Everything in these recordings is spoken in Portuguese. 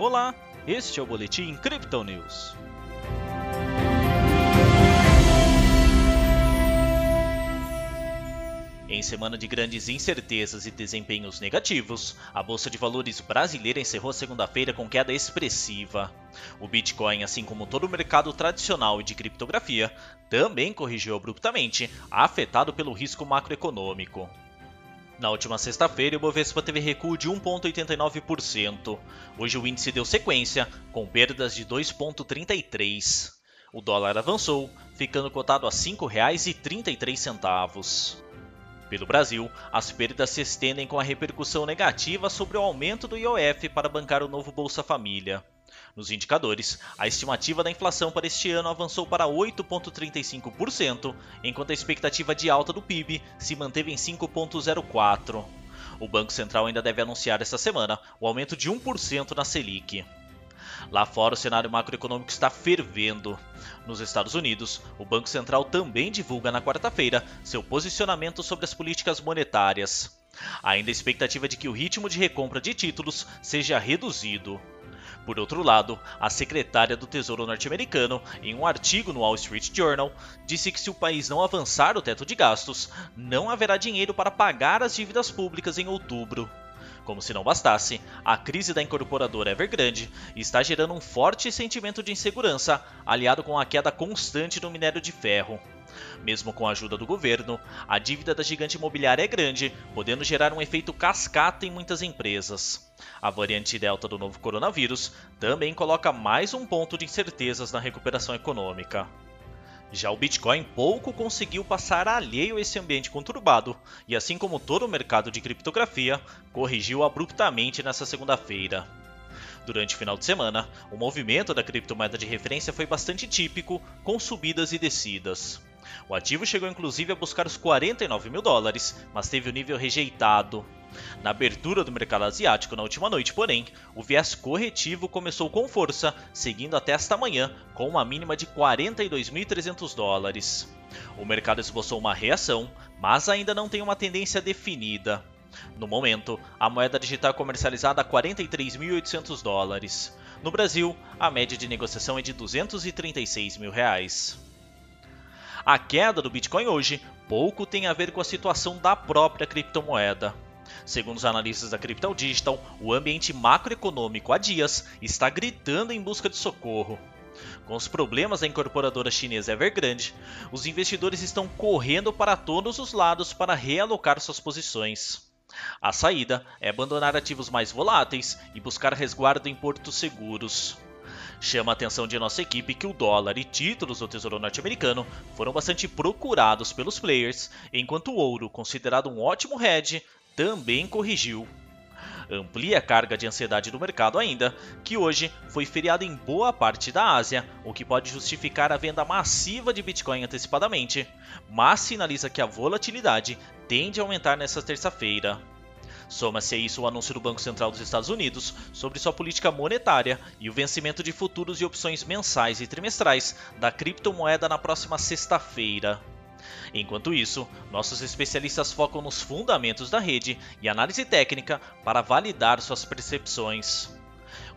Olá, este é o Boletim Crypto News. Em semana de grandes incertezas e desempenhos negativos, a Bolsa de Valores brasileira encerrou segunda-feira com queda expressiva. O Bitcoin, assim como todo o mercado tradicional e de criptografia, também corrigiu abruptamente, afetado pelo risco macroeconômico. Na última sexta-feira, o Bovespa teve recuo de 1,89%. Hoje o índice deu sequência, com perdas de 2,33%. O dólar avançou, ficando cotado a R$ 5,33. Pelo Brasil, as perdas se estendem com a repercussão negativa sobre o aumento do IOF para bancar o novo Bolsa Família. Nos indicadores, a estimativa da inflação para este ano avançou para 8,35%, enquanto a expectativa de alta do PIB se manteve em 5,04%. O Banco Central ainda deve anunciar esta semana o aumento de 1% na Selic. Lá fora, o cenário macroeconômico está fervendo. Nos Estados Unidos, o Banco Central também divulga na quarta-feira seu posicionamento sobre as políticas monetárias. Ainda a expectativa de que o ritmo de recompra de títulos seja reduzido. Por outro lado, a secretária do Tesouro norte-americano, em um artigo no Wall Street Journal, disse que se o país não avançar o teto de gastos, não haverá dinheiro para pagar as dívidas públicas em outubro. Como se não bastasse, a crise da incorporadora Evergrande está gerando um forte sentimento de insegurança, aliado com a queda constante no minério de ferro. Mesmo com a ajuda do governo, a dívida da gigante imobiliária é grande, podendo gerar um efeito cascata em muitas empresas. A variante Delta do novo coronavírus também coloca mais um ponto de incertezas na recuperação econômica. Já o Bitcoin pouco conseguiu passar alheio a esse ambiente conturbado, e assim como todo o mercado de criptografia, corrigiu abruptamente nesta segunda-feira. Durante o final de semana, o movimento da criptomoeda de referência foi bastante típico, com subidas e descidas. O ativo chegou inclusive a buscar os 49 mil dólares, mas teve o nível rejeitado. Na abertura do mercado asiático na última noite, porém, o viés corretivo começou com força, seguindo até esta manhã com uma mínima de 42.300 dólares. O mercado esboçou uma reação, mas ainda não tem uma tendência definida. No momento, a moeda digital é comercializada a 43.800 dólares. No Brasil, a média de negociação é de 236 mil reais. A queda do Bitcoin hoje pouco tem a ver com a situação da própria criptomoeda. Segundo os analistas da Crypto Digital, o ambiente macroeconômico há dias está gritando em busca de socorro. Com os problemas da incorporadora chinesa Evergrande, os investidores estão correndo para todos os lados para realocar suas posições. A saída é abandonar ativos mais voláteis e buscar resguardo em portos seguros. Chama a atenção de nossa equipe que o dólar e títulos do Tesouro Norte-Americano foram bastante procurados pelos players, enquanto o ouro, considerado um ótimo hedge, também corrigiu. Amplia a carga de ansiedade do mercado ainda, que hoje foi feriado em boa parte da Ásia, o que pode justificar a venda massiva de Bitcoin antecipadamente, mas sinaliza que a volatilidade tende a aumentar nesta terça-feira. Soma-se a isso o anúncio do Banco Central dos Estados Unidos sobre sua política monetária e o vencimento de futuros e opções mensais e trimestrais da criptomoeda na próxima sexta-feira. Enquanto isso, nossos especialistas focam nos fundamentos da rede e análise técnica para validar suas percepções.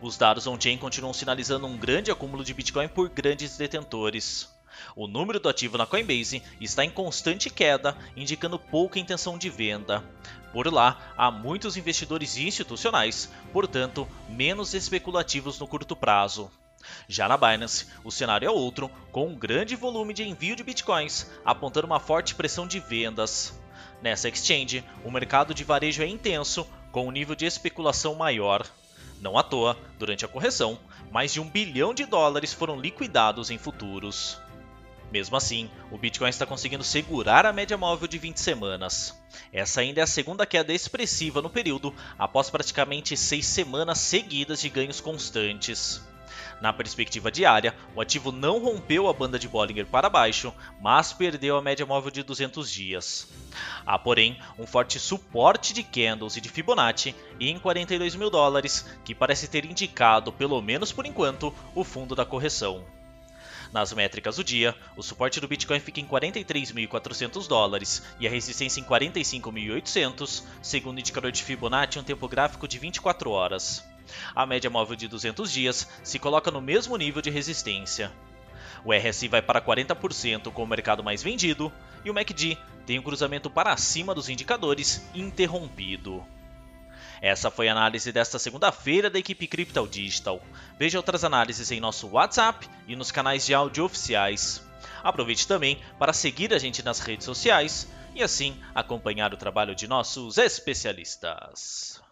Os dados on-chain continuam sinalizando um grande acúmulo de Bitcoin por grandes detentores. O número do ativo na Coinbase está em constante queda, indicando pouca intenção de venda. Por lá, há muitos investidores institucionais, portanto, menos especulativos no curto prazo. Já na Binance, o cenário é outro, com um grande volume de envio de bitcoins, apontando uma forte pressão de vendas. Nessa exchange, o mercado de varejo é intenso, com um nível de especulação maior. Não à toa, durante a correção, mais de um bilhão de dólares foram liquidados em futuros. Mesmo assim, o Bitcoin está conseguindo segurar a média móvel de 20 semanas. Essa ainda é a segunda queda expressiva no período, após praticamente seis semanas seguidas de ganhos constantes. Na perspectiva diária, o ativo não rompeu a banda de Bollinger para baixo, mas perdeu a média móvel de 200 dias. Há, porém, um forte suporte de candles e de Fibonacci em 42 mil dólares, que parece ter indicado, pelo menos por enquanto, o fundo da correção. Nas métricas do dia, o suporte do Bitcoin fica em 43.400 dólares e a resistência em 45.800, segundo o indicador de Fibonacci em um tempo gráfico de 24 horas. A média móvel de 200 dias se coloca no mesmo nível de resistência. O RSI vai para 40% com o mercado mais vendido e o MACD tem um cruzamento para cima dos indicadores interrompido. Essa foi a análise desta segunda-feira da equipe Crypto Digital. Veja outras análises em nosso WhatsApp e nos canais de áudio oficiais. Aproveite também para seguir a gente nas redes sociais e assim acompanhar o trabalho de nossos especialistas.